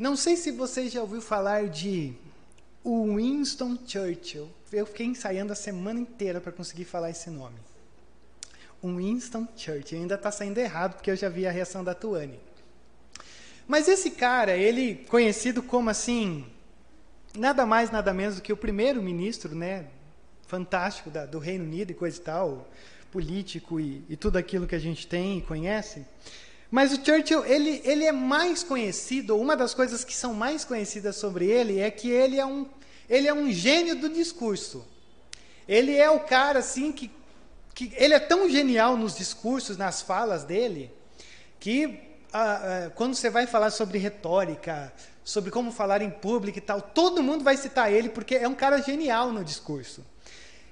Não sei se você já ouviu falar de Winston Churchill. Eu fiquei ensaiando a semana inteira para conseguir falar esse nome. Winston Churchill. Ainda está saindo errado porque eu já vi a reação da Tuane. Mas esse cara, ele conhecido como assim, nada mais nada menos do que o primeiro ministro, né, fantástico da, do Reino Unido e coisa e tal, político e, e tudo aquilo que a gente tem e conhece. Mas o Churchill, ele, ele é mais conhecido, uma das coisas que são mais conhecidas sobre ele é que ele é um, ele é um gênio do discurso. Ele é o cara, assim, que, que ele é tão genial nos discursos, nas falas dele, que ah, ah, quando você vai falar sobre retórica, sobre como falar em público e tal, todo mundo vai citar ele, porque é um cara genial no discurso.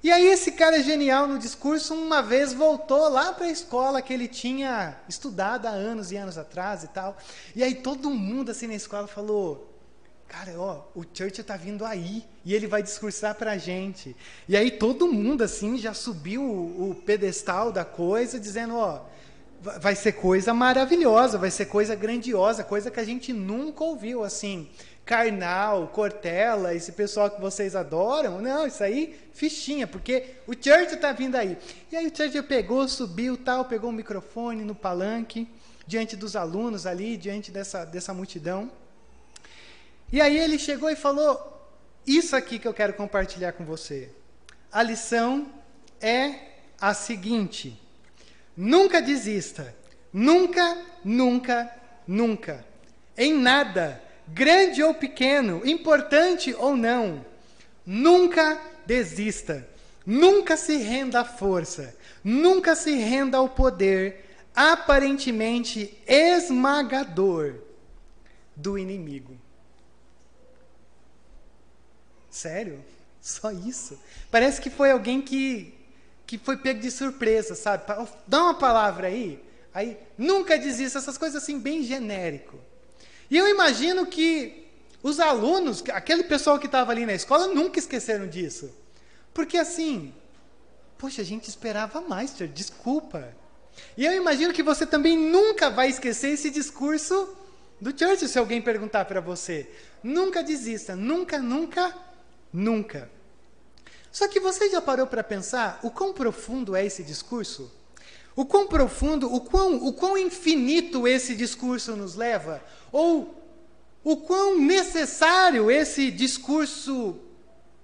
E aí esse cara genial no discurso uma vez voltou lá para a escola que ele tinha estudado há anos e anos atrás e tal. E aí todo mundo assim na escola falou: "Cara, ó, o Churchill está vindo aí e ele vai discursar para a gente". E aí todo mundo assim já subiu o, o pedestal da coisa dizendo, ó, vai ser coisa maravilhosa, vai ser coisa grandiosa, coisa que a gente nunca ouviu assim. Karnal, Cortella, esse pessoal que vocês adoram, não, isso aí, fichinha, porque o Churchill está vindo aí. E aí o Churchill pegou, subiu, tal, pegou o microfone no palanque, diante dos alunos ali, diante dessa, dessa multidão. E aí ele chegou e falou: Isso aqui que eu quero compartilhar com você. A lição é a seguinte: nunca desista, nunca, nunca, nunca, em nada grande ou pequeno, importante ou não, nunca desista, nunca se renda à força, nunca se renda ao poder aparentemente esmagador do inimigo. Sério? Só isso? Parece que foi alguém que, que foi pego de surpresa, sabe? Dá uma palavra aí. Aí, nunca desista, essas coisas assim, bem genérico. E eu imagino que os alunos, aquele pessoal que estava ali na escola, nunca esqueceram disso. Porque assim, poxa, a gente esperava mais, senhor, desculpa. E eu imagino que você também nunca vai esquecer esse discurso do Churchill se alguém perguntar para você. Nunca desista, nunca, nunca, nunca. Só que você já parou para pensar o quão profundo é esse discurso? O quão profundo, o quão, o quão infinito esse discurso nos leva? Ou o quão necessário esse discurso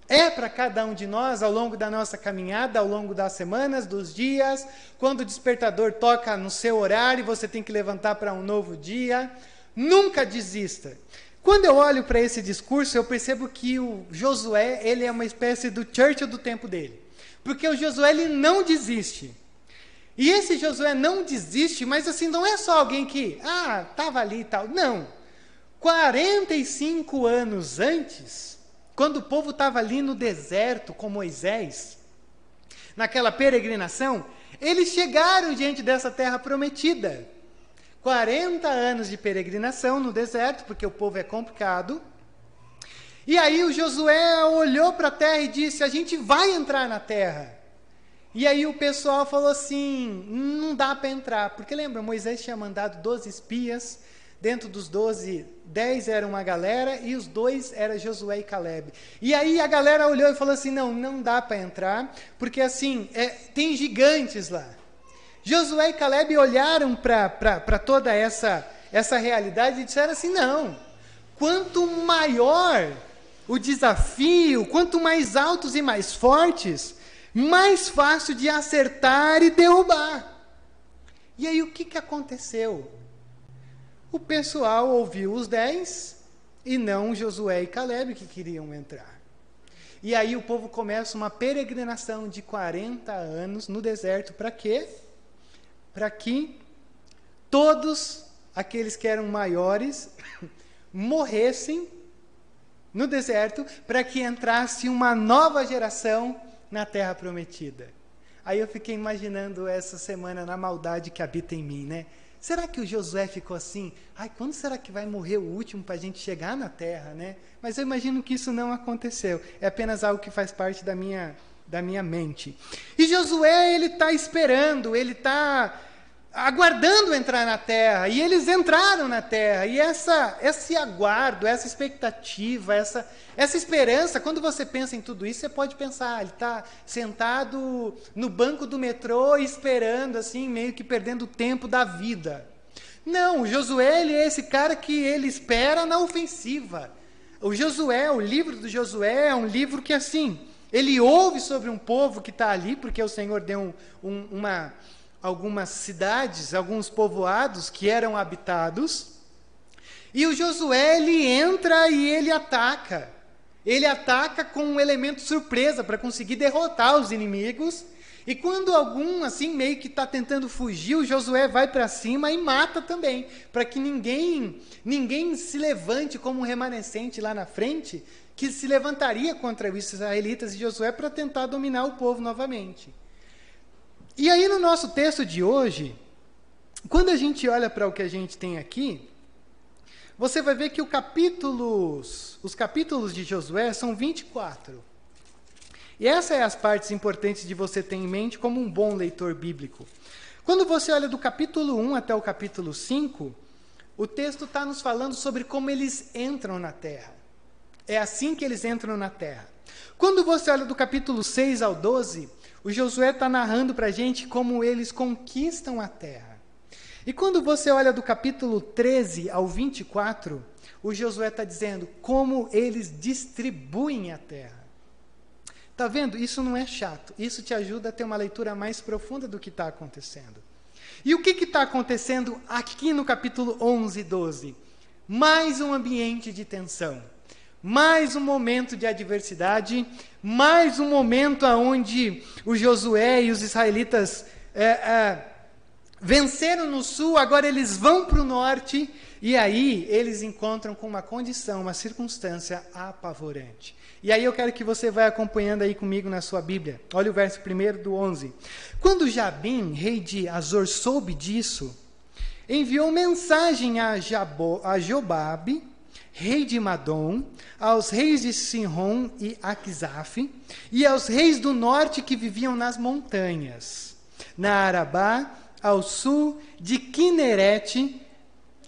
é para cada um de nós ao longo da nossa caminhada, ao longo das semanas, dos dias, quando o despertador toca no seu horário e você tem que levantar para um novo dia. Nunca desista. Quando eu olho para esse discurso, eu percebo que o Josué, ele é uma espécie do Churchill do tempo dele. Porque o Josué ele não desiste. E esse Josué não desiste, mas assim, não é só alguém que, ah, estava ali e tal. Não. 45 anos antes, quando o povo estava ali no deserto com Moisés, naquela peregrinação, eles chegaram diante dessa terra prometida. 40 anos de peregrinação no deserto, porque o povo é complicado. E aí o Josué olhou para a terra e disse: A gente vai entrar na terra. E aí o pessoal falou assim: não dá para entrar. Porque lembra, Moisés tinha mandado 12 espias. Dentro dos 12, 10 era uma galera e os dois era Josué e Caleb. E aí a galera olhou e falou assim: não, não dá para entrar, porque assim, é, tem gigantes lá. Josué e Caleb olharam para toda essa, essa realidade e disseram assim: não, quanto maior o desafio, quanto mais altos e mais fortes, mais fácil de acertar e derrubar. E aí o que, que aconteceu? O pessoal ouviu os dez e não Josué e Caleb que queriam entrar. E aí o povo começa uma peregrinação de 40 anos no deserto para quê? Para que todos aqueles que eram maiores morressem no deserto para que entrasse uma nova geração na terra prometida. Aí eu fiquei imaginando essa semana na maldade que habita em mim, né? Será que o Josué ficou assim? Ai, quando será que vai morrer o último para a gente chegar na terra, né? Mas eu imagino que isso não aconteceu. É apenas algo que faz parte da minha, da minha mente. E Josué, ele está esperando, ele está aguardando entrar na terra, e eles entraram na terra. E essa, esse aguardo, essa expectativa, essa, essa esperança, quando você pensa em tudo isso, você pode pensar, ele está sentado no banco do metrô esperando, assim, meio que perdendo o tempo da vida. Não, o Josué ele é esse cara que ele espera na ofensiva. O Josué, o livro do Josué é um livro que assim, ele ouve sobre um povo que está ali, porque o Senhor deu um, um, uma, algumas cidades, alguns povoados que eram habitados. E o Josué ele entra e ele ataca. Ele ataca com um elemento surpresa para conseguir derrotar os inimigos. E quando algum assim meio que está tentando fugir, o Josué vai para cima e mata também, para que ninguém ninguém se levante como um remanescente lá na frente, que se levantaria contra os israelitas e Josué para tentar dominar o povo novamente. E aí, no nosso texto de hoje, quando a gente olha para o que a gente tem aqui, você vai ver que capítulos, os capítulos de Josué são 24. E essas são as partes importantes de você ter em mente como um bom leitor bíblico. Quando você olha do capítulo 1 até o capítulo 5, o texto está nos falando sobre como eles entram na terra. É assim que eles entram na terra. Quando você olha do capítulo 6 ao 12, o Josué está narrando para a gente como eles conquistam a terra. E quando você olha do capítulo 13 ao 24, o Josué está dizendo como eles distribuem a terra. Tá vendo? Isso não é chato. Isso te ajuda a ter uma leitura mais profunda do que está acontecendo. E o que está acontecendo aqui no capítulo 11 e 12? Mais um ambiente de tensão mais um momento de adversidade, mais um momento onde o Josué e os israelitas é, é, venceram no sul, agora eles vão para o norte, e aí eles encontram com uma condição, uma circunstância apavorante. E aí eu quero que você vá acompanhando aí comigo na sua Bíblia. Olha o verso 1 do 11. Quando Jabim, rei de Azor, soube disso, enviou mensagem a, Jabo, a Jobabe, rei de Madom, aos reis de Sinron e Aquizaf, e aos reis do norte que viviam nas montanhas, na Arabá, ao sul de Kinerete,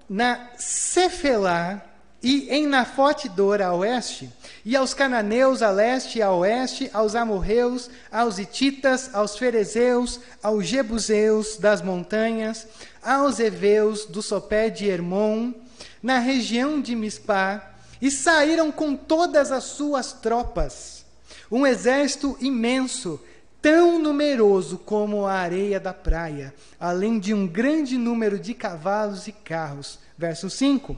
na Cefelá e em Nafote Dor a oeste, e aos cananeus a leste e a oeste, aos amorreus, aos ititas, aos ferezeus, aos jebuseus das montanhas, aos heveus do sopé de Hermon, na região de Mispá e saíram com todas as suas tropas, um exército imenso, tão numeroso como a areia da praia, além de um grande número de cavalos e carros. Verso 5.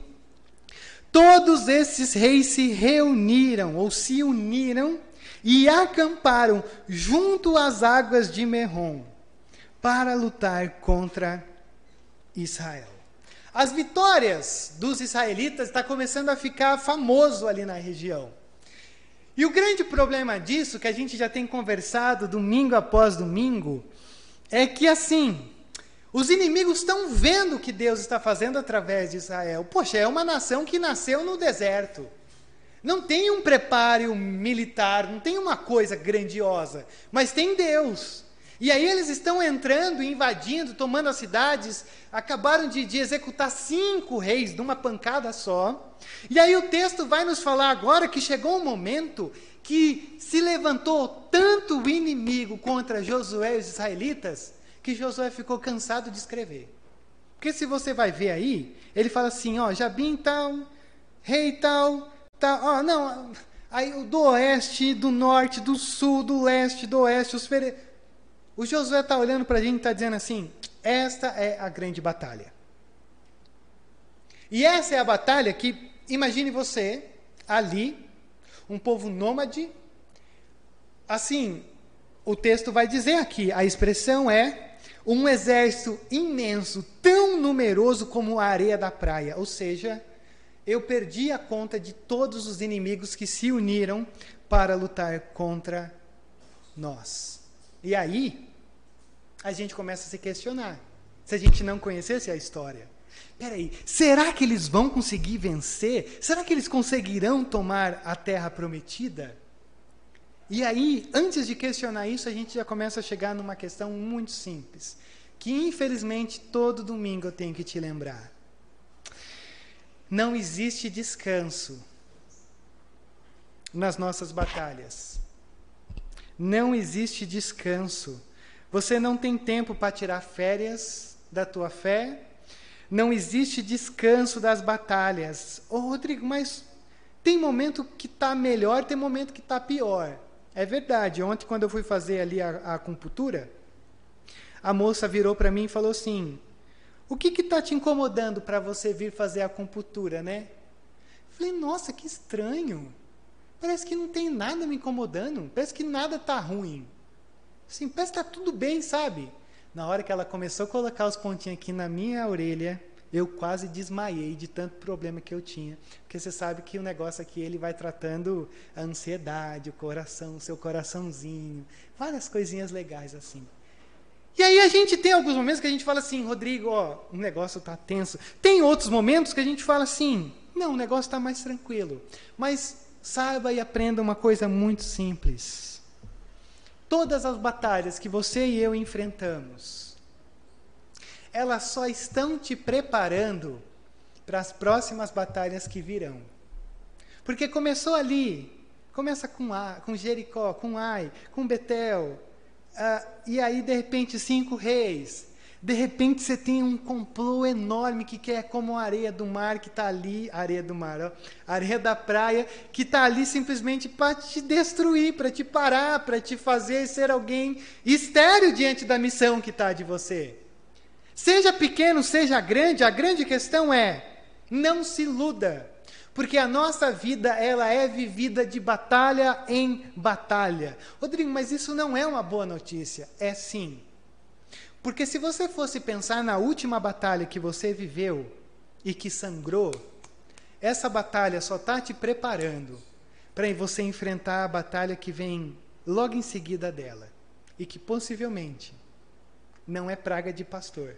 Todos esses reis se reuniram ou se uniram e acamparam junto às águas de Merrom para lutar contra Israel. As vitórias dos israelitas está começando a ficar famoso ali na região. E o grande problema disso, que a gente já tem conversado domingo após domingo, é que assim, os inimigos estão vendo o que Deus está fazendo através de Israel. Poxa, é uma nação que nasceu no deserto. Não tem um preparo militar, não tem uma coisa grandiosa, mas tem Deus. E aí eles estão entrando, invadindo, tomando as cidades, acabaram de, de, executar cinco reis numa pancada só. E aí o texto vai nos falar agora que chegou um momento que se levantou tanto o inimigo contra Josué e os israelitas, que Josué ficou cansado de escrever. Porque se você vai ver aí, ele fala assim, ó, Jabim tal, rei tal, tal, ó, não, aí do oeste, do norte, do sul, do leste, do oeste, os fere o Josué está olhando para a gente e está dizendo assim: esta é a grande batalha. E essa é a batalha que, imagine você, ali, um povo nômade. Assim, o texto vai dizer aqui, a expressão é um exército imenso, tão numeroso como a areia da praia. Ou seja, eu perdi a conta de todos os inimigos que se uniram para lutar contra nós. E aí, a gente começa a se questionar. Se a gente não conhecesse a história. Peraí, será que eles vão conseguir vencer? Será que eles conseguirão tomar a terra prometida? E aí, antes de questionar isso, a gente já começa a chegar numa questão muito simples. que infelizmente todo domingo eu tenho que te lembrar. Não existe descanso nas nossas batalhas. Não existe descanso. Você não tem tempo para tirar férias da tua fé. Não existe descanso das batalhas. Ô Rodrigo, mas tem momento que está melhor, tem momento que está pior. É verdade. Ontem, quando eu fui fazer ali a, a a moça virou para mim e falou assim: O que está te incomodando para você vir fazer a acupuntura, né? Falei, nossa, que estranho. Parece que não tem nada me incomodando. Parece que nada está ruim. Assim, parece que está tudo bem, sabe? Na hora que ela começou a colocar os pontinhos aqui na minha orelha, eu quase desmaiei de tanto problema que eu tinha. Porque você sabe que o negócio aqui ele vai tratando a ansiedade, o coração, o seu coraçãozinho, várias coisinhas legais assim. E aí a gente tem alguns momentos que a gente fala assim, Rodrigo, ó, o negócio está tenso. Tem outros momentos que a gente fala assim, não, o negócio está mais tranquilo. Mas saiba e aprenda uma coisa muito simples. Todas as batalhas que você e eu enfrentamos, elas só estão te preparando para as próximas batalhas que virão. Porque começou ali, começa com, a, com Jericó, com Ai, com Betel, uh, e aí de repente cinco reis. De repente você tem um complô enorme que é como a areia do mar que está ali, areia do mar, ó, areia da praia, que está ali simplesmente para te destruir, para te parar, para te fazer ser alguém estéreo diante da missão que está de você. Seja pequeno, seja grande, a grande questão é: não se iluda, porque a nossa vida ela é vivida de batalha em batalha. Rodrigo, mas isso não é uma boa notícia. É sim. Porque se você fosse pensar na última batalha que você viveu e que sangrou, essa batalha só está te preparando para você enfrentar a batalha que vem logo em seguida dela e que possivelmente não é praga de pastor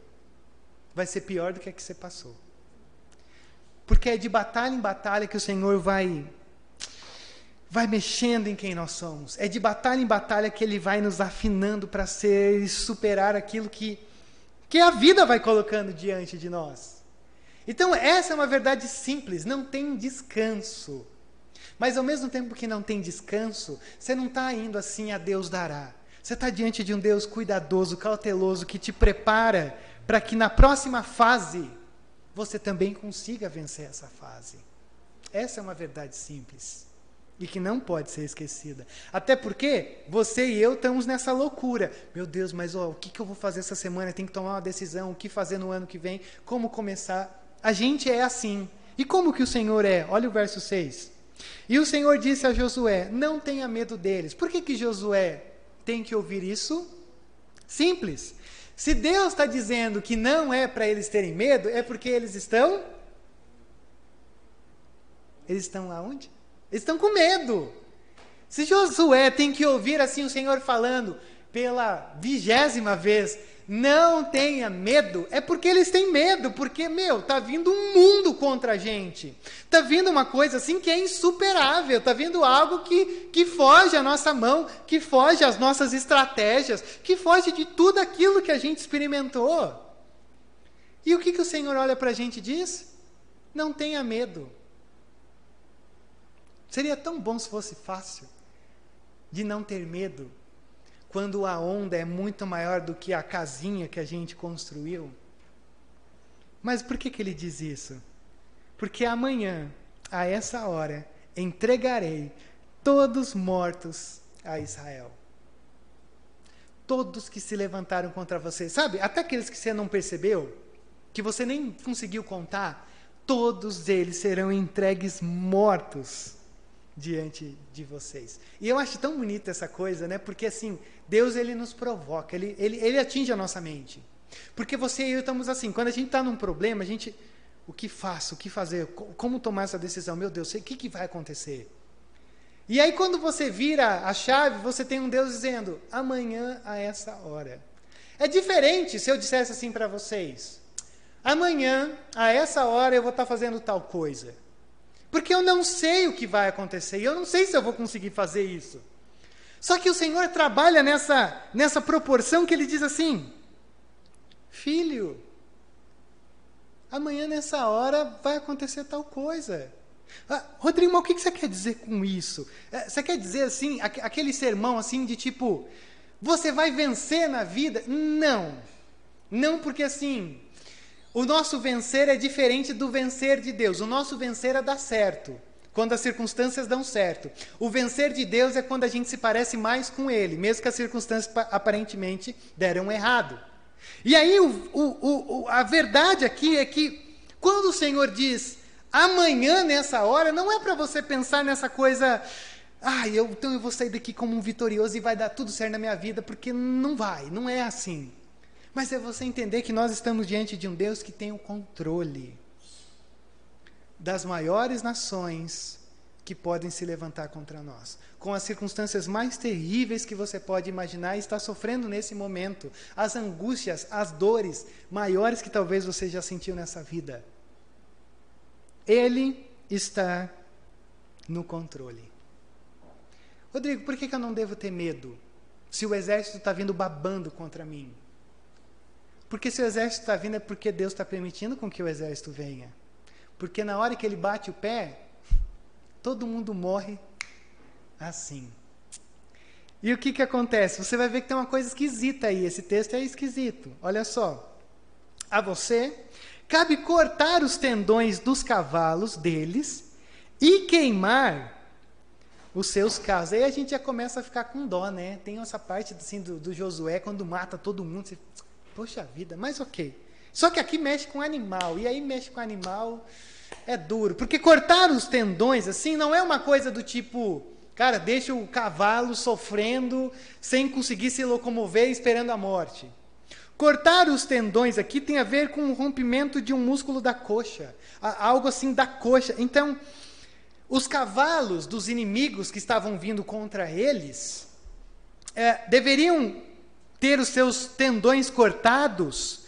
vai ser pior do que a que você passou. Porque é de batalha em batalha que o Senhor vai vai mexendo em quem nós somos. É de batalha em batalha que ele vai nos afinando para ser e superar aquilo que que a vida vai colocando diante de nós. Então, essa é uma verdade simples, não tem descanso. Mas ao mesmo tempo que não tem descanso, você não está indo assim a Deus dará. Você está diante de um Deus cuidadoso, cauteloso, que te prepara para que na próxima fase você também consiga vencer essa fase. Essa é uma verdade simples e que não pode ser esquecida. Até porque você e eu estamos nessa loucura. Meu Deus, mas ó, o que, que eu vou fazer essa semana? Tem que tomar uma decisão. O que fazer no ano que vem? Como começar? A gente é assim. E como que o Senhor é? Olha o verso 6. E o Senhor disse a Josué: Não tenha medo deles. Por que, que Josué tem que ouvir isso? Simples. Se Deus está dizendo que não é para eles terem medo, é porque eles estão. Eles estão aonde? Eles estão com medo. Se Josué tem que ouvir assim o Senhor falando pela vigésima vez, não tenha medo. É porque eles têm medo, porque, meu, tá vindo um mundo contra a gente. Tá vindo uma coisa assim que é insuperável, tá vindo algo que, que foge à nossa mão, que foge às nossas estratégias, que foge de tudo aquilo que a gente experimentou. E o que, que o Senhor olha para a gente e diz? Não tenha medo. Seria tão bom se fosse fácil de não ter medo quando a onda é muito maior do que a casinha que a gente construiu. Mas por que, que ele diz isso? Porque amanhã, a essa hora, entregarei todos mortos a Israel. Todos que se levantaram contra você, sabe? Até aqueles que você não percebeu, que você nem conseguiu contar, todos eles serão entregues mortos diante de vocês. E eu acho tão bonita essa coisa, né? Porque assim, Deus ele nos provoca, ele, ele, ele atinge a nossa mente. Porque você e eu estamos assim, quando a gente está num problema, a gente, o que faço, o que fazer, como tomar essa decisão? Meu Deus, o que, que vai acontecer? E aí quando você vira a chave, você tem um Deus dizendo, amanhã a essa hora. É diferente se eu dissesse assim para vocês, amanhã a essa hora eu vou estar tá fazendo tal coisa. Porque eu não sei o que vai acontecer e eu não sei se eu vou conseguir fazer isso. Só que o Senhor trabalha nessa, nessa proporção que ele diz assim: Filho, amanhã nessa hora vai acontecer tal coisa. Ah, Rodrigo, mas o que você quer dizer com isso? É, você quer dizer assim, aquele sermão assim de tipo, você vai vencer na vida? Não. Não porque assim, o nosso vencer é diferente do vencer de Deus. O nosso vencer é dar certo, quando as circunstâncias dão certo. O vencer de Deus é quando a gente se parece mais com Ele, mesmo que as circunstâncias aparentemente deram errado. E aí, o, o, o, a verdade aqui é que, quando o Senhor diz amanhã, nessa hora, não é para você pensar nessa coisa. Ah, eu, então eu vou sair daqui como um vitorioso e vai dar tudo certo na minha vida, porque não vai, não é assim. Mas é você entender que nós estamos diante de um Deus que tem o controle das maiores nações que podem se levantar contra nós, com as circunstâncias mais terríveis que você pode imaginar e está sofrendo nesse momento, as angústias, as dores maiores que talvez você já sentiu nessa vida. Ele está no controle. Rodrigo, por que, eu não devo ter medo se o exército está vindo babando contra mim? Porque se o exército está vindo é porque Deus está permitindo com que o exército venha. Porque na hora que ele bate o pé, todo mundo morre assim. E o que, que acontece? Você vai ver que tem uma coisa esquisita aí. Esse texto é esquisito. Olha só. A você cabe cortar os tendões dos cavalos deles e queimar os seus carros. Aí a gente já começa a ficar com dó, né? Tem essa parte assim do, do Josué quando mata todo mundo. Você, Poxa vida, mas ok. Só que aqui mexe com animal, e aí mexe com animal é duro. Porque cortar os tendões, assim, não é uma coisa do tipo, cara, deixa o cavalo sofrendo, sem conseguir se locomover, esperando a morte. Cortar os tendões aqui tem a ver com o rompimento de um músculo da coxa, algo assim da coxa. Então, os cavalos dos inimigos que estavam vindo contra eles é, deveriam ter os seus tendões cortados,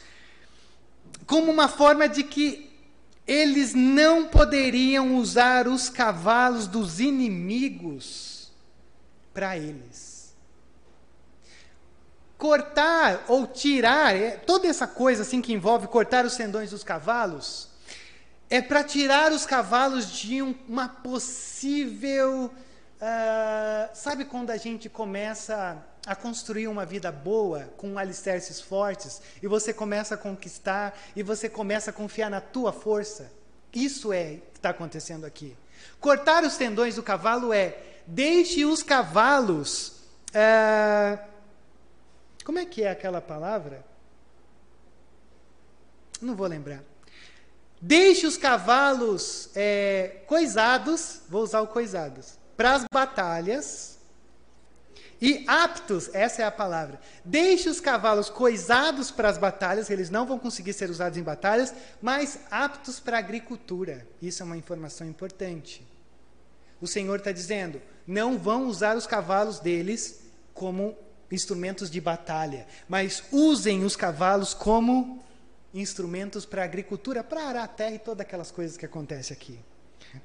como uma forma de que eles não poderiam usar os cavalos dos inimigos para eles. Cortar ou tirar, é, toda essa coisa assim que envolve cortar os tendões dos cavalos, é para tirar os cavalos de um, uma possível. Uh, sabe quando a gente começa a construir uma vida boa com alicerces fortes e você começa a conquistar e você começa a confiar na tua força. Isso é que está acontecendo aqui. Cortar os tendões do cavalo é deixe os cavalos. É, como é que é aquela palavra? Não vou lembrar. Deixe os cavalos é, coisados, vou usar o coisados, para as batalhas e aptos, essa é a palavra. Deixe os cavalos coisados para as batalhas, eles não vão conseguir ser usados em batalhas, mas aptos para a agricultura. Isso é uma informação importante. O Senhor está dizendo: não vão usar os cavalos deles como instrumentos de batalha, mas usem os cavalos como instrumentos para a agricultura, para arar a terra e todas aquelas coisas que acontecem aqui.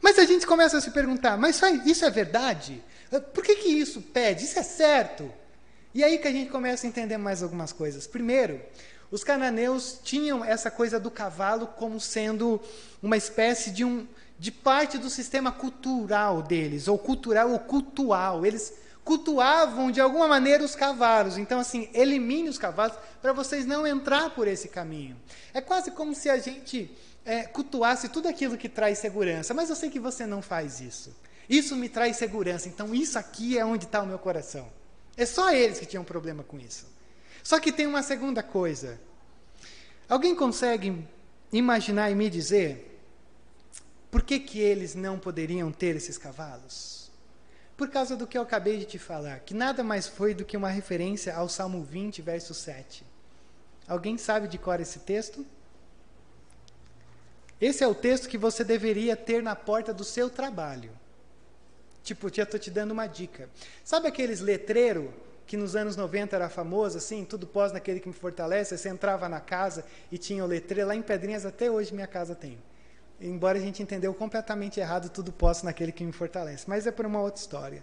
Mas a gente começa a se perguntar: mas isso é verdade? Por que, que isso pede? Isso é certo? E aí que a gente começa a entender mais algumas coisas. Primeiro, os cananeus tinham essa coisa do cavalo como sendo uma espécie de, um, de parte do sistema cultural deles, ou cultural ou cultual. Eles cultuavam de alguma maneira os cavalos. Então, assim, elimine os cavalos para vocês não entrar por esse caminho. É quase como se a gente é, cultuasse tudo aquilo que traz segurança, mas eu sei que você não faz isso. Isso me traz segurança. Então, isso aqui é onde está o meu coração. É só eles que tinham problema com isso. Só que tem uma segunda coisa. Alguém consegue imaginar e me dizer por que, que eles não poderiam ter esses cavalos? Por causa do que eu acabei de te falar, que nada mais foi do que uma referência ao Salmo 20, verso 7. Alguém sabe de cor esse texto? Esse é o texto que você deveria ter na porta do seu trabalho. Tipo, já estou te dando uma dica. Sabe aqueles letreiros que nos anos 90 era famoso, assim, tudo pós naquele que me fortalece? Você entrava na casa e tinha o letreiro, lá em Pedrinhas até hoje minha casa tem. Embora a gente entendeu completamente errado tudo posso naquele que me fortalece. Mas é por uma outra história.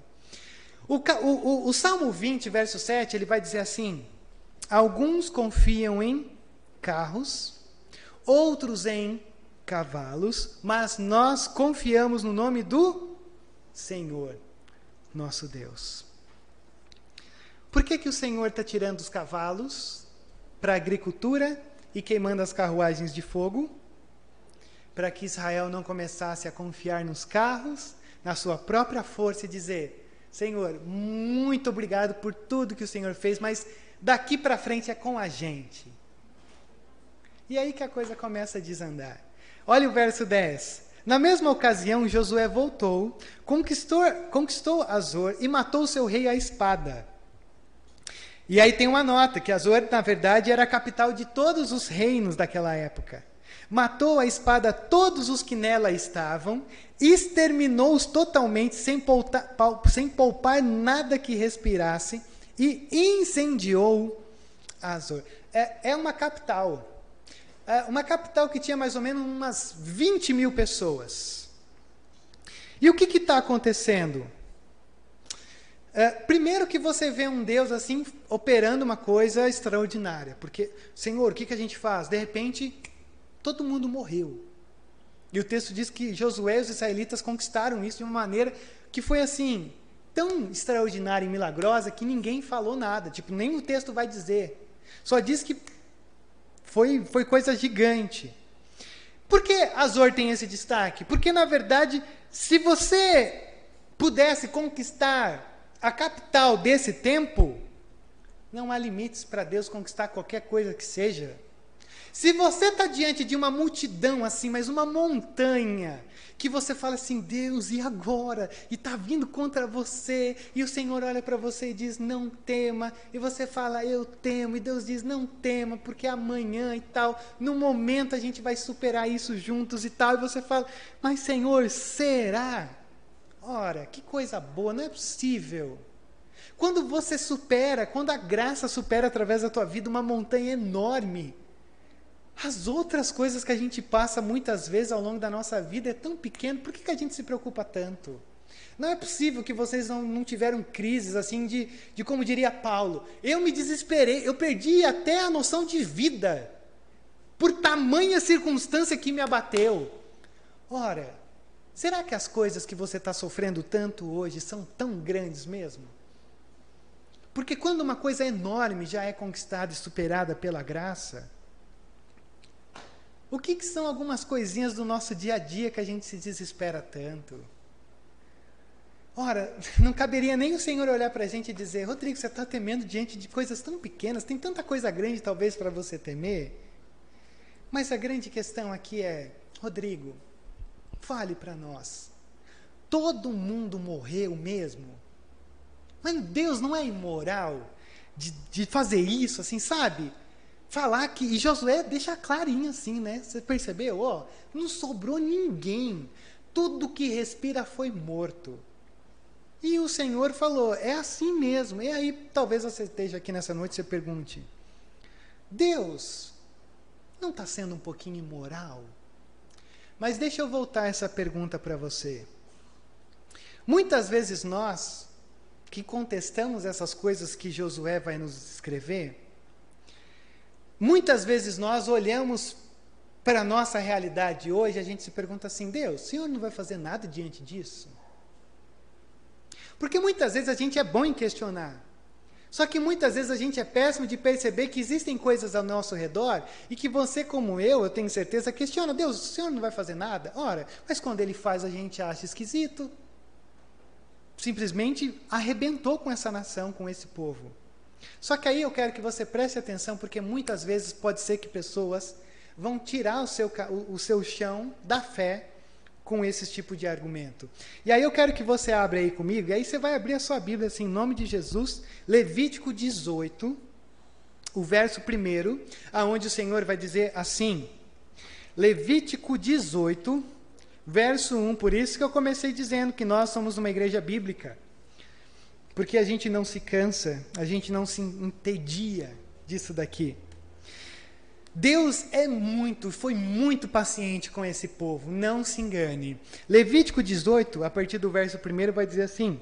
O, o, o Salmo 20, verso 7, ele vai dizer assim: Alguns confiam em carros, outros em cavalos, mas nós confiamos no nome do Senhor, nosso Deus. Por que, que o Senhor está tirando os cavalos para a agricultura e queimando as carruagens de fogo? Para que Israel não começasse a confiar nos carros, na sua própria força e dizer: Senhor, muito obrigado por tudo que o Senhor fez, mas daqui para frente é com a gente. E aí que a coisa começa a desandar. Olha o verso 10. Na mesma ocasião, Josué voltou, conquistou, conquistou Azor e matou seu rei à espada. E aí tem uma nota, que Azor, na verdade, era a capital de todos os reinos daquela época. Matou a espada todos os que nela estavam, exterminou-os totalmente, sem poupar, sem poupar nada que respirasse, e incendiou Azor. É, é uma capital. É uma capital que tinha mais ou menos umas 20 mil pessoas. E o que está acontecendo? É, primeiro que você vê um Deus assim operando uma coisa extraordinária, porque Senhor, o que, que a gente faz? De repente, todo mundo morreu. E o texto diz que Josué e os israelitas conquistaram isso de uma maneira que foi assim tão extraordinária e milagrosa que ninguém falou nada. Tipo, nem o texto vai dizer. Só diz que foi, foi coisa gigante. Por que Azor tem esse destaque? Porque, na verdade, se você pudesse conquistar a capital desse tempo, não há limites para Deus conquistar qualquer coisa que seja. Se você está diante de uma multidão assim, mas uma montanha, que você fala assim, Deus, e agora? E está vindo contra você, e o Senhor olha para você e diz, não tema, e você fala, eu temo, e Deus diz, não tema, porque amanhã e tal, no momento a gente vai superar isso juntos e tal, e você fala, mas Senhor, será? Ora, que coisa boa, não é possível. Quando você supera, quando a graça supera através da tua vida uma montanha enorme, as outras coisas que a gente passa muitas vezes ao longo da nossa vida é tão pequeno, por que, que a gente se preocupa tanto? Não é possível que vocês não, não tiveram crises assim de, de, como diria Paulo, eu me desesperei, eu perdi até a noção de vida, por tamanha circunstância que me abateu. Ora, Será que as coisas que você está sofrendo tanto hoje são tão grandes mesmo? Porque quando uma coisa enorme já é conquistada e superada pela graça, o que, que são algumas coisinhas do nosso dia a dia que a gente se desespera tanto? Ora, não caberia nem o Senhor olhar para a gente e dizer: Rodrigo, você está temendo diante de coisas tão pequenas, tem tanta coisa grande talvez para você temer. Mas a grande questão aqui é: Rodrigo, Fale para nós. Todo mundo morreu mesmo? Mas Deus não é imoral de, de fazer isso, assim, sabe? Falar que. E Josué deixa clarinho assim, né? Você percebeu? Ó, não sobrou ninguém. Tudo que respira foi morto. E o Senhor falou: é assim mesmo. E aí, talvez você esteja aqui nessa noite e pergunte: Deus não está sendo um pouquinho imoral? Mas deixa eu voltar essa pergunta para você. Muitas vezes nós, que contestamos essas coisas que Josué vai nos escrever, muitas vezes nós olhamos para a nossa realidade hoje, a gente se pergunta assim: Deus, o Senhor não vai fazer nada diante disso? Porque muitas vezes a gente é bom em questionar. Só que muitas vezes a gente é péssimo de perceber que existem coisas ao nosso redor e que você, como eu, eu tenho certeza, questiona: Deus, o Senhor não vai fazer nada? Ora, mas quando ele faz, a gente acha esquisito. Simplesmente arrebentou com essa nação, com esse povo. Só que aí eu quero que você preste atenção, porque muitas vezes pode ser que pessoas vão tirar o seu, o, seu chão da fé com esse tipo de argumento. E aí eu quero que você abra aí comigo, e aí você vai abrir a sua Bíblia assim, em nome de Jesus, Levítico 18, o verso 1, aonde o Senhor vai dizer assim: Levítico 18, verso 1, por isso que eu comecei dizendo que nós somos uma igreja bíblica. Porque a gente não se cansa, a gente não se entedia disso daqui. Deus é muito, foi muito paciente com esse povo, não se engane. Levítico 18, a partir do verso 1, vai dizer assim: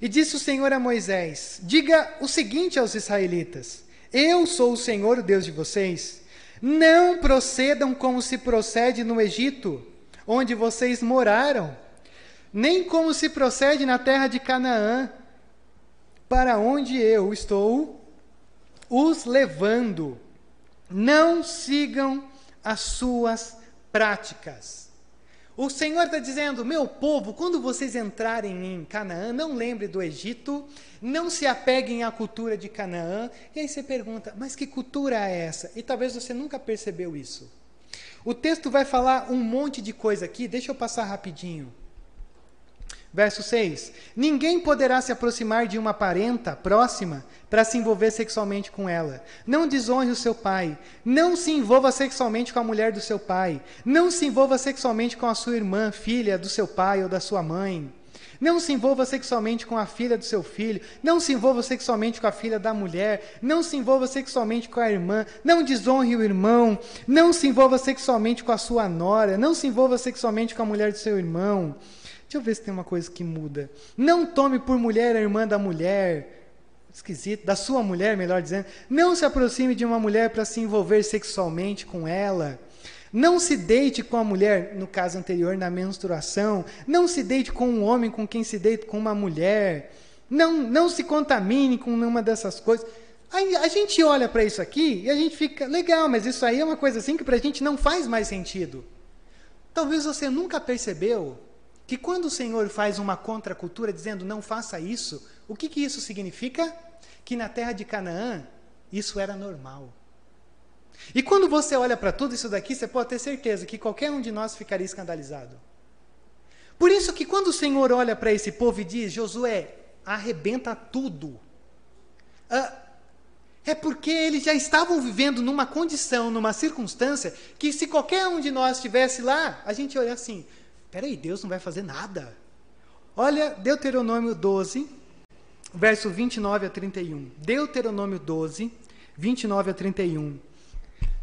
E disse o Senhor a Moisés: Diga o seguinte aos israelitas: Eu sou o Senhor, o Deus de vocês. Não procedam como se procede no Egito, onde vocês moraram, nem como se procede na terra de Canaã, para onde eu estou os levando. Não sigam as suas práticas. O Senhor está dizendo: meu povo, quando vocês entrarem em Canaã, não lembre do Egito, não se apeguem à cultura de Canaã. E aí você pergunta: mas que cultura é essa? E talvez você nunca percebeu isso. O texto vai falar um monte de coisa aqui, deixa eu passar rapidinho. Verso 6: Ninguém poderá se aproximar de uma parenta próxima para se envolver sexualmente com ela. Não desonre o seu pai. Não se envolva sexualmente com a mulher do seu pai. Não se envolva sexualmente com a sua irmã, filha do seu pai ou da sua mãe. Não se envolva sexualmente com a filha do seu filho. Não se envolva sexualmente com a filha da mulher. Não se envolva sexualmente com a irmã. Não desonre o irmão. Não se envolva sexualmente com a sua nora. Não se envolva sexualmente com a mulher do seu irmão. Deixa eu ver se tem uma coisa que muda. Não tome por mulher a irmã da mulher. Esquisito, da sua mulher, melhor dizendo. Não se aproxime de uma mulher para se envolver sexualmente com ela. Não se deite com a mulher, no caso anterior, na menstruação. Não se deite com um homem com quem se deita com uma mulher. Não, não se contamine com nenhuma dessas coisas. A, a gente olha para isso aqui e a gente fica, legal, mas isso aí é uma coisa assim que para a gente não faz mais sentido. Talvez você nunca percebeu que quando o Senhor faz uma contracultura dizendo não faça isso, o que, que isso significa? Que na terra de Canaã isso era normal. E quando você olha para tudo isso daqui, você pode ter certeza que qualquer um de nós ficaria escandalizado. Por isso que quando o Senhor olha para esse povo e diz, Josué, arrebenta tudo. Ah, é porque eles já estavam vivendo numa condição, numa circunstância, que se qualquer um de nós estivesse lá, a gente olha assim, Peraí, Deus não vai fazer nada. Olha Deuteronômio 12, verso 29 a 31. Deuteronômio 12, 29 a 31.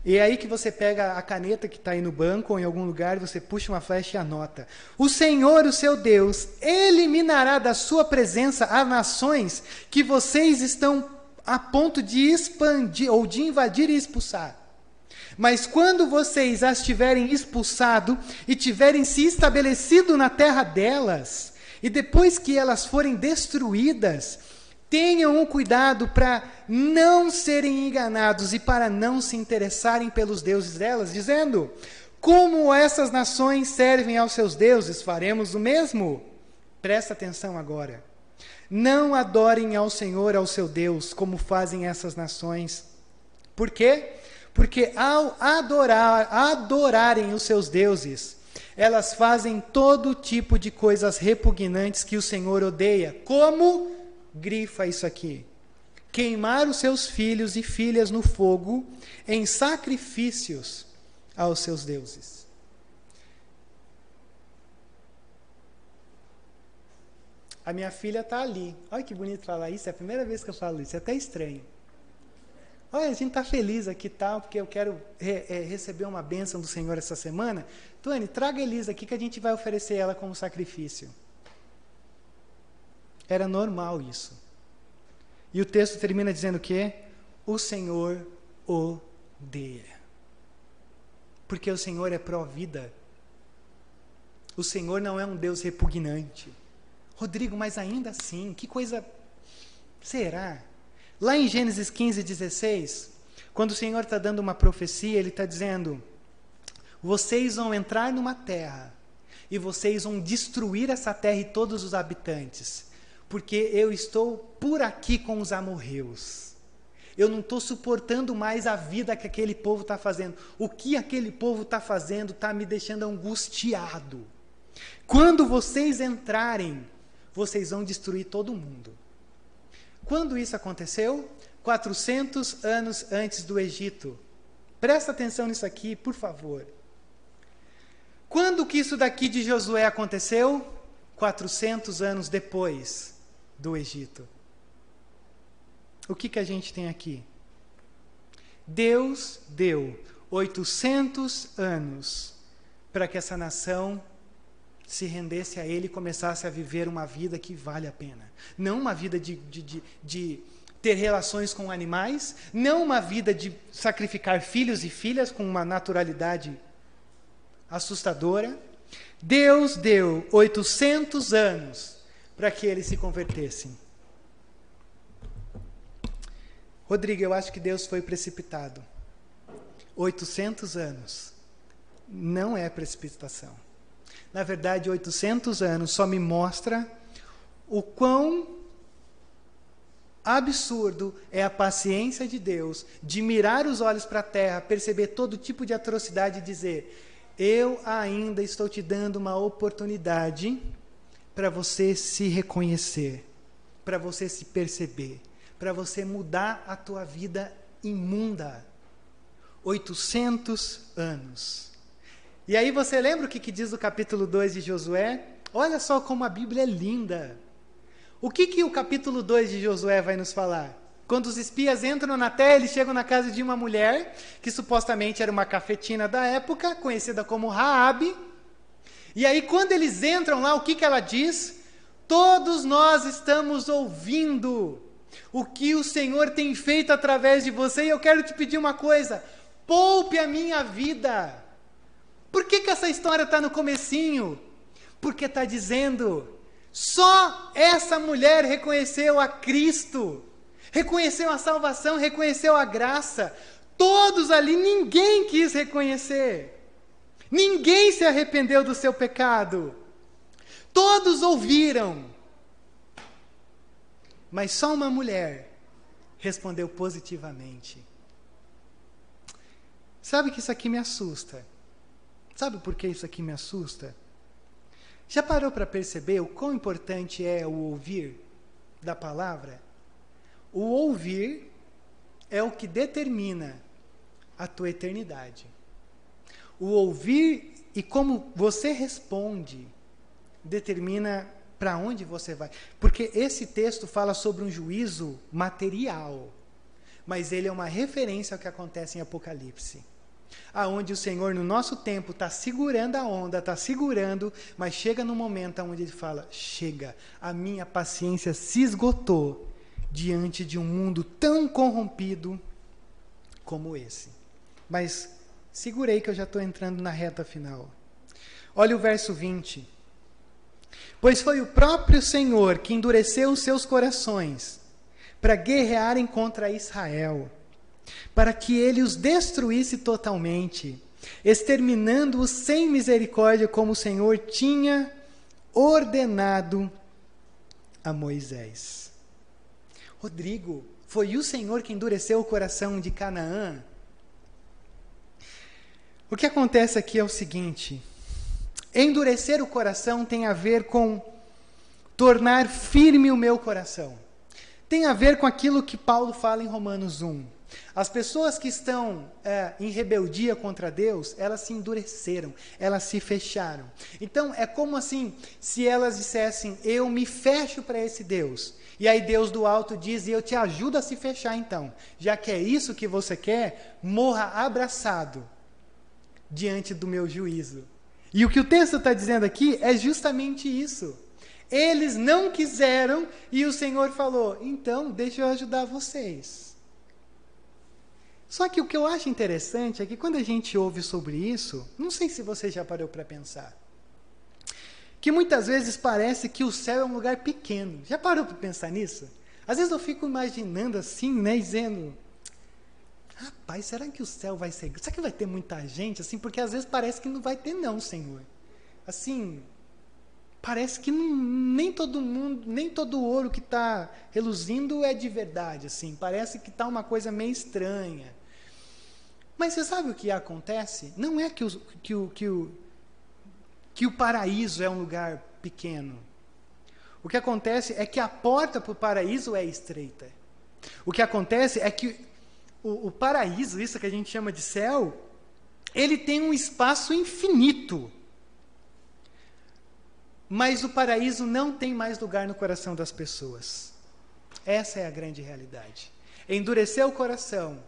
E é aí que você pega a caneta que está aí no banco ou em algum lugar, você puxa uma flecha e anota. O Senhor, o seu Deus, eliminará da sua presença as nações que vocês estão a ponto de expandir ou de invadir e expulsar. Mas quando vocês as tiverem expulsado e tiverem se estabelecido na terra delas, e depois que elas forem destruídas, tenham cuidado para não serem enganados e para não se interessarem pelos deuses delas, dizendo: Como essas nações servem aos seus deuses, faremos o mesmo. Presta atenção agora. Não adorem ao Senhor, ao seu Deus, como fazem essas nações. Por quê? Porque ao adorar, adorarem os seus deuses, elas fazem todo tipo de coisas repugnantes que o Senhor odeia. Como? Grifa isso aqui. Queimar os seus filhos e filhas no fogo em sacrifícios aos seus deuses. A minha filha está ali. Olha que bonito falar isso. É a primeira vez que eu falo isso. É até estranho. Olha, a gente está feliz aqui tal, porque eu quero re, é, receber uma bênção do Senhor essa semana. Tony, traga Elisa aqui que a gente vai oferecer ela como sacrifício. Era normal isso. E o texto termina dizendo o quê? O Senhor odeia. Porque o Senhor é pró-vida. O Senhor não é um Deus repugnante. Rodrigo, mas ainda assim, que coisa será? Lá em Gênesis 15, 16, quando o Senhor está dando uma profecia, Ele está dizendo: vocês vão entrar numa terra e vocês vão destruir essa terra e todos os habitantes, porque eu estou por aqui com os amorreus. Eu não estou suportando mais a vida que aquele povo está fazendo. O que aquele povo está fazendo está me deixando angustiado. Quando vocês entrarem, vocês vão destruir todo mundo. Quando isso aconteceu? 400 anos antes do Egito. Presta atenção nisso aqui, por favor. Quando que isso daqui de Josué aconteceu? 400 anos depois do Egito. O que, que a gente tem aqui? Deus deu 800 anos para que essa nação se rendesse a Ele e começasse a viver uma vida que vale a pena. Não uma vida de, de, de, de ter relações com animais, não uma vida de sacrificar filhos e filhas com uma naturalidade assustadora. Deus deu 800 anos para que eles se convertessem. Rodrigo, eu acho que Deus foi precipitado. 800 anos não é precipitação. Na verdade, 800 anos só me mostra o quão absurdo é a paciência de Deus de mirar os olhos para a terra, perceber todo tipo de atrocidade e dizer: Eu ainda estou te dando uma oportunidade para você se reconhecer, para você se perceber, para você mudar a tua vida imunda. 800 anos. E aí você lembra o que, que diz o capítulo 2 de Josué? Olha só como a Bíblia é linda. O que, que o capítulo 2 de Josué vai nos falar? Quando os espias entram na terra, eles chegam na casa de uma mulher, que supostamente era uma cafetina da época, conhecida como Raabe. E aí, quando eles entram lá, o que, que ela diz? Todos nós estamos ouvindo o que o Senhor tem feito através de você, e eu quero te pedir uma coisa: poupe a minha vida. Por que, que essa história está no comecinho? Porque está dizendo, só essa mulher reconheceu a Cristo, reconheceu a salvação, reconheceu a graça. Todos ali, ninguém quis reconhecer. Ninguém se arrependeu do seu pecado. Todos ouviram. Mas só uma mulher respondeu positivamente. Sabe que isso aqui me assusta? Sabe por que isso aqui me assusta? Já parou para perceber o quão importante é o ouvir da palavra? O ouvir é o que determina a tua eternidade. O ouvir e como você responde determina para onde você vai. Porque esse texto fala sobre um juízo material, mas ele é uma referência ao que acontece em Apocalipse aonde o Senhor no nosso tempo está segurando a onda, está segurando, mas chega no momento onde ele fala: chega, a minha paciência se esgotou diante de um mundo tão corrompido como esse. Mas segurei que eu já estou entrando na reta final. Olha o verso 20. Pois foi o próprio Senhor que endureceu os seus corações para guerrearem contra Israel para que ele os destruísse totalmente, exterminando-os sem misericórdia, como o Senhor tinha ordenado a Moisés. Rodrigo, foi o Senhor que endureceu o coração de Canaã? O que acontece aqui é o seguinte: endurecer o coração tem a ver com tornar firme o meu coração. Tem a ver com aquilo que Paulo fala em Romanos 1. As pessoas que estão é, em rebeldia contra Deus, elas se endureceram, elas se fecharam. Então é como assim, se elas dissessem, eu me fecho para esse Deus. E aí Deus do alto diz, e eu te ajudo a se fechar então. Já que é isso que você quer, morra abraçado diante do meu juízo. E o que o texto está dizendo aqui é justamente isso. Eles não quiseram e o Senhor falou: então deixa eu ajudar vocês. Só que o que eu acho interessante é que quando a gente ouve sobre isso, não sei se você já parou para pensar, que muitas vezes parece que o céu é um lugar pequeno. Já parou para pensar nisso? Às vezes eu fico imaginando assim, né, dizendo, rapaz, será que o céu vai ser? Será que vai ter muita gente assim? Porque às vezes parece que não vai ter não, Senhor. Assim, parece que não, nem todo mundo, nem todo ouro que está reluzindo é de verdade, assim. Parece que está uma coisa meio estranha. Mas você sabe o que acontece? Não é que o, que o, que o, que o paraíso é um lugar pequeno. O que acontece é que a porta para o paraíso é estreita. O que acontece é que o, o, paraíso, isso que a gente chama de céu, ele tem um espaço infinito. Mas o paraíso não tem mais lugar no coração das pessoas. Essa é a grande realidade. Endurecer o coração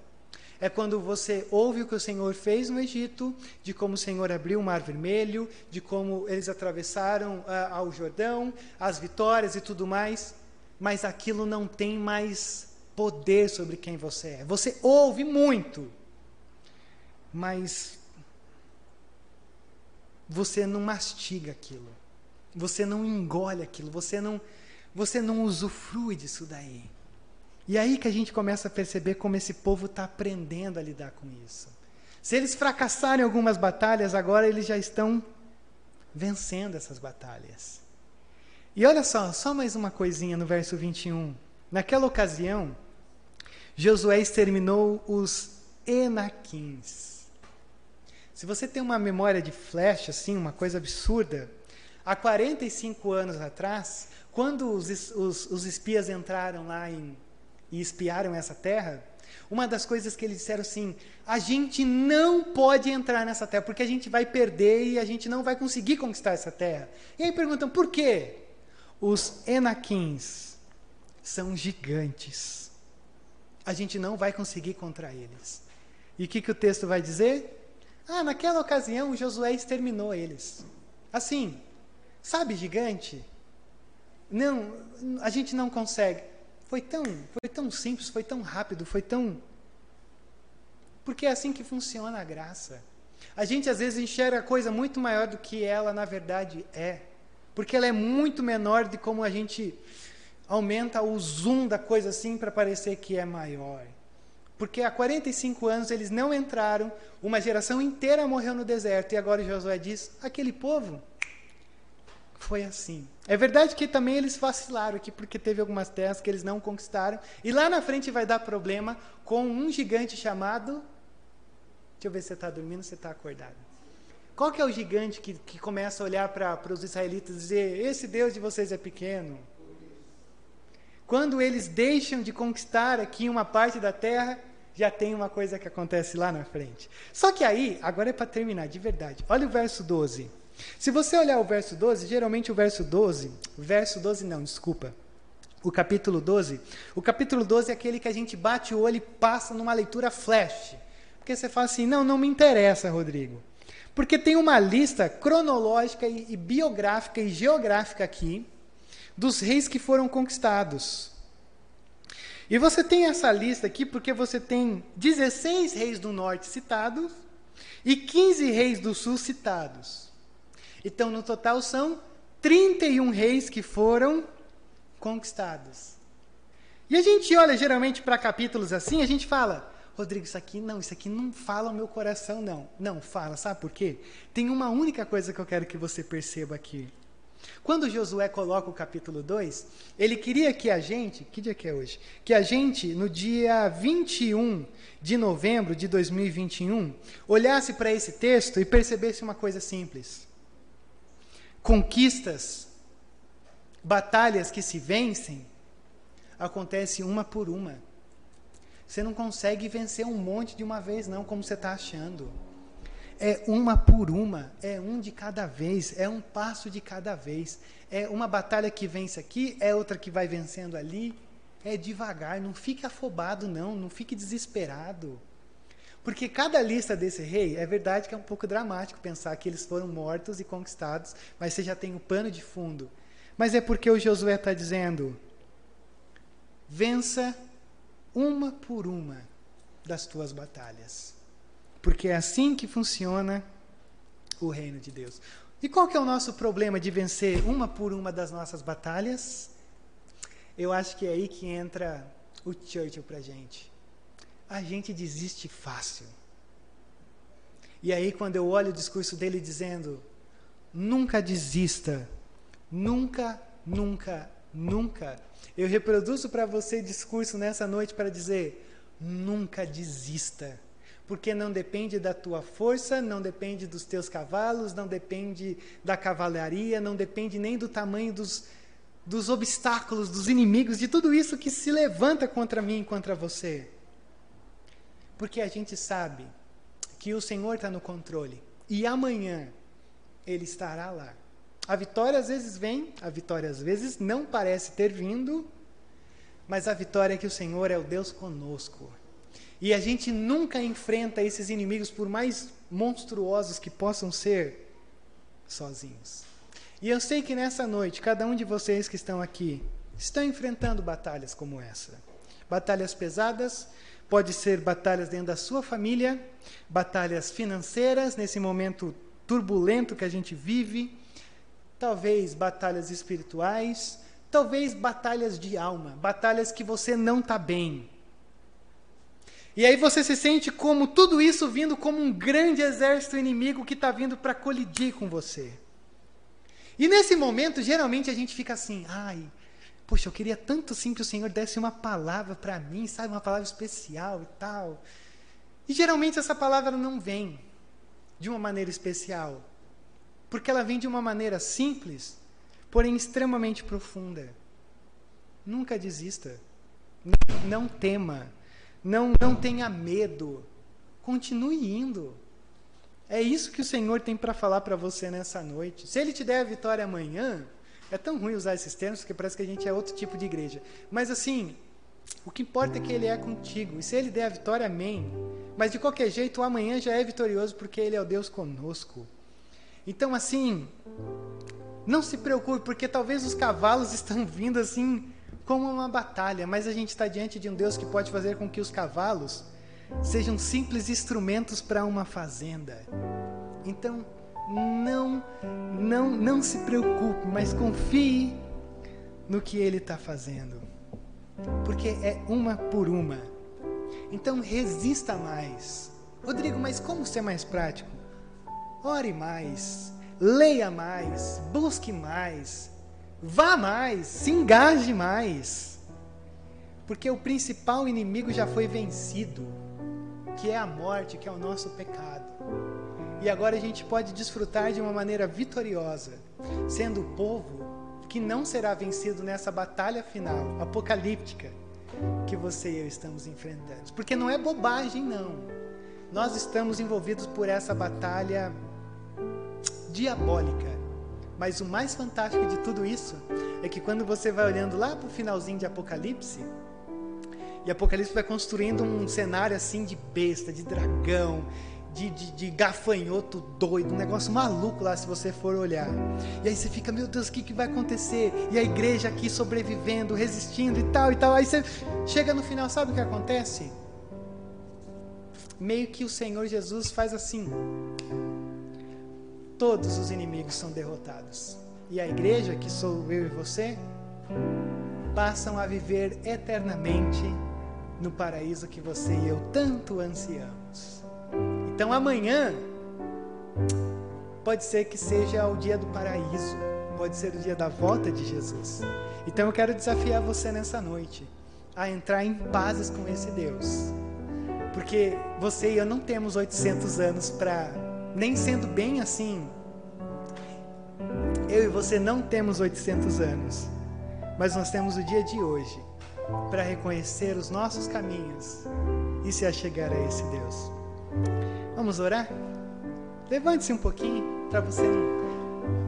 é quando você ouve o que o Senhor fez no Egito, de como o Senhor abriu o Mar Vermelho, de como eles atravessaram uh, ao Jordão, as vitórias e tudo mais, mas aquilo não tem mais poder sobre quem você é. Você ouve muito, mas você não mastiga aquilo. Você não engole aquilo, você não você não usufrui disso daí. E aí que a gente começa a perceber como esse povo está aprendendo a lidar com isso. Se eles fracassarem em algumas batalhas, agora eles já estão vencendo essas batalhas. E olha só, só mais uma coisinha no verso 21. Naquela ocasião, Josué exterminou os Enaquins. Se você tem uma memória de flash, assim, uma coisa absurda, há 45 anos atrás, quando os, os, os espias entraram lá em, e espiaram essa terra, uma das coisas que eles disseram assim: a gente não pode entrar nessa terra, porque a gente vai perder e a gente não vai conseguir conquistar essa terra. E aí perguntam: por quê? Os Enaquins são gigantes a gente não vai conseguir contra eles. E o que, que o texto vai dizer? Ah, naquela ocasião Josué exterminou eles. Assim, sabe, gigante? Não, a gente não consegue. Foi tão, foi tão simples, foi tão rápido, foi tão. Porque é assim que funciona a graça. A gente às vezes enxerga a coisa muito maior do que ela na verdade é. Porque ela é muito menor de como a gente aumenta o zoom da coisa assim para parecer que é maior. Porque há 45 anos eles não entraram, uma geração inteira morreu no deserto, e agora Josué diz: aquele povo foi assim. É verdade que também eles vacilaram aqui, porque teve algumas terras que eles não conquistaram, e lá na frente vai dar problema com um gigante chamado. Deixa eu ver se você está dormindo ou se está acordado. Qual que é o gigante que, que começa a olhar para os israelitas e dizer: Esse Deus de vocês é pequeno? Quando eles deixam de conquistar aqui uma parte da terra, já tem uma coisa que acontece lá na frente. Só que aí, agora é para terminar, de verdade. Olha o verso 12. Se você olhar o verso 12, geralmente o verso 12, verso 12 não, desculpa. O capítulo 12, o capítulo 12 é aquele que a gente bate o olho e passa numa leitura flash. Porque você fala assim: "Não, não me interessa, Rodrigo". Porque tem uma lista cronológica e, e biográfica e geográfica aqui dos reis que foram conquistados. E você tem essa lista aqui porque você tem 16 reis do norte citados e 15 reis do sul citados. Então, no total, são 31 reis que foram conquistados. E a gente olha geralmente para capítulos assim, a gente fala, Rodrigo, isso aqui não, isso aqui não fala o meu coração, não. Não, fala, sabe por quê? Tem uma única coisa que eu quero que você perceba aqui. Quando Josué coloca o capítulo 2, ele queria que a gente, que dia que é hoje? Que a gente, no dia 21 de novembro de 2021, olhasse para esse texto e percebesse uma coisa simples. Conquistas, batalhas que se vencem, acontecem uma por uma. Você não consegue vencer um monte de uma vez, não, como você está achando é uma por uma, é um de cada vez, é um passo de cada vez. É uma batalha que vence aqui, é outra que vai vencendo ali. É devagar, não fique afobado, não, não fique desesperado. Porque cada lista desse rei, é verdade que é um pouco dramático pensar que eles foram mortos e conquistados, mas você já tem o um pano de fundo. Mas é porque o Josué está dizendo: vença uma por uma das tuas batalhas. Porque é assim que funciona o reino de Deus. E qual que é o nosso problema de vencer uma por uma das nossas batalhas? Eu acho que é aí que entra o Churchill para gente. A gente desiste fácil. E aí, quando eu olho o discurso dele dizendo: nunca desista, nunca, nunca, nunca. Eu reproduzo para você discurso nessa noite para dizer: nunca desista porque não depende da tua força, não depende dos teus cavalos, não depende da cavalaria, não depende nem do tamanho dos, dos obstáculos, dos inimigos, de tudo isso que se levanta contra mim e contra você. Porque a gente sabe que o Senhor está no controle e amanhã Ele estará lá. A vitória às vezes vem, a vitória às vezes não parece ter vindo, mas a vitória é que o Senhor é o Deus conosco. E a gente nunca enfrenta esses inimigos, por mais monstruosos que possam ser, sozinhos. E eu sei que nessa noite, cada um de vocês que estão aqui, estão enfrentando batalhas como essa. Batalhas pesadas, pode ser batalhas dentro da sua família, batalhas financeiras nesse momento turbulento que a gente vive, talvez batalhas espirituais, talvez batalhas de alma, batalhas que você não está bem. E aí você se sente como tudo isso vindo como um grande exército inimigo que está vindo para colidir com você. E nesse momento, geralmente a gente fica assim, ai, poxa, eu queria tanto sim que o Senhor desse uma palavra para mim, sabe, uma palavra especial e tal. E geralmente essa palavra não vem de uma maneira especial, porque ela vem de uma maneira simples, porém extremamente profunda. Nunca desista. Não tema. Não, não tenha medo. Continue indo. É isso que o Senhor tem para falar para você nessa noite. Se Ele te der a vitória amanhã, é tão ruim usar esses termos que parece que a gente é outro tipo de igreja. Mas assim, o que importa é que Ele é contigo. E se Ele der a vitória, amém. Mas de qualquer jeito, o amanhã já é vitorioso porque Ele é o Deus conosco. Então, assim, não se preocupe, porque talvez os cavalos estão vindo assim como uma batalha, mas a gente está diante de um Deus que pode fazer com que os cavalos sejam simples instrumentos para uma fazenda. Então, não, não, não se preocupe, mas confie no que Ele está fazendo, porque é uma por uma. Então resista mais. Rodrigo, mas como ser mais prático? Ore mais, leia mais, busque mais, vá mais, se engaje mais. Porque o principal inimigo já foi vencido, que é a morte, que é o nosso pecado. E agora a gente pode desfrutar de uma maneira vitoriosa, sendo o povo que não será vencido nessa batalha final, apocalíptica que você e eu estamos enfrentando. Porque não é bobagem, não. Nós estamos envolvidos por essa batalha diabólica. Mas o mais fantástico de tudo isso é que quando você vai olhando lá para o finalzinho de Apocalipse, e Apocalipse vai construindo um cenário assim de besta, de dragão, de, de, de, gafanhoto doido, um negócio maluco lá se você for olhar. E aí você fica, meu Deus, o que, que vai acontecer? E a igreja aqui sobrevivendo, resistindo e tal e tal. Aí você chega no final, sabe o que acontece? Meio que o Senhor Jesus faz assim. Todos os inimigos são derrotados. E a igreja, que sou eu e você, passam a viver eternamente no paraíso que você e eu tanto ansiamos. Então amanhã pode ser que seja o dia do paraíso, pode ser o dia da volta de Jesus. Então eu quero desafiar você nessa noite a entrar em pazes com esse Deus. Porque você e eu não temos 800 anos para nem sendo bem assim. Eu e você não temos 800 anos, mas nós temos o dia de hoje para reconhecer os nossos caminhos e se achegar a esse Deus. Vamos orar? Levante-se um pouquinho para você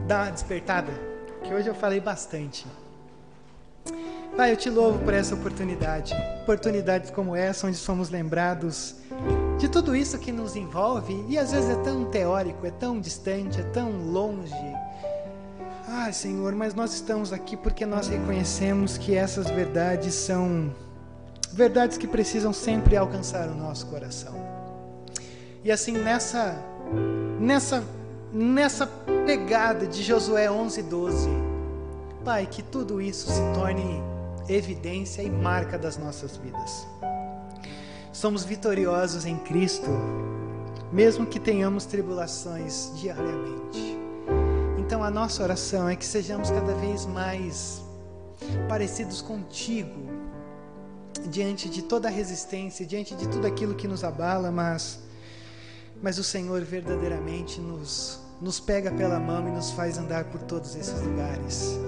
dar uma despertada, que hoje eu falei bastante. Pai, eu te louvo por essa oportunidade. Oportunidades como essa, onde somos lembrados de tudo isso que nos envolve e às vezes é tão teórico, é tão distante, é tão longe. Ai, Senhor, mas nós estamos aqui porque nós reconhecemos que essas verdades são verdades que precisam sempre alcançar o nosso coração. E assim nessa nessa nessa pegada de Josué 11, 12, Pai, que tudo isso se torne evidência e marca das nossas vidas. Somos vitoriosos em Cristo, mesmo que tenhamos tribulações diariamente. Então a nossa oração é que sejamos cada vez mais parecidos contigo, diante de toda a resistência, diante de tudo aquilo que nos abala, mas mas o Senhor verdadeiramente nos, nos pega pela mão e nos faz andar por todos esses lugares.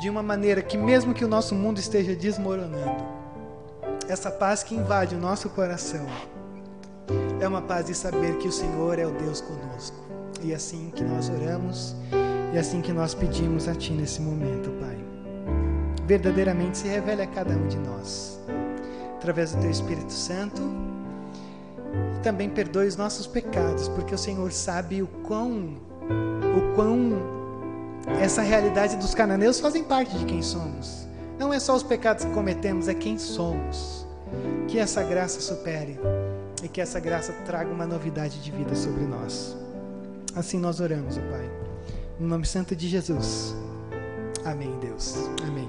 De uma maneira que, mesmo que o nosso mundo esteja desmoronando, essa paz que invade o nosso coração é uma paz de saber que o Senhor é o Deus conosco. E é assim que nós oramos e é assim que nós pedimos a Ti nesse momento, Pai. Verdadeiramente se revele a cada um de nós, através do Teu Espírito Santo e também perdoe os nossos pecados, porque o Senhor sabe o quão, o quão essa realidade dos cananeus fazem parte de quem somos. Não é só os pecados que cometemos, é quem somos. Que essa graça supere e que essa graça traga uma novidade de vida sobre nós. Assim nós oramos, ó Pai. No nome santo de Jesus. Amém, Deus. Amém.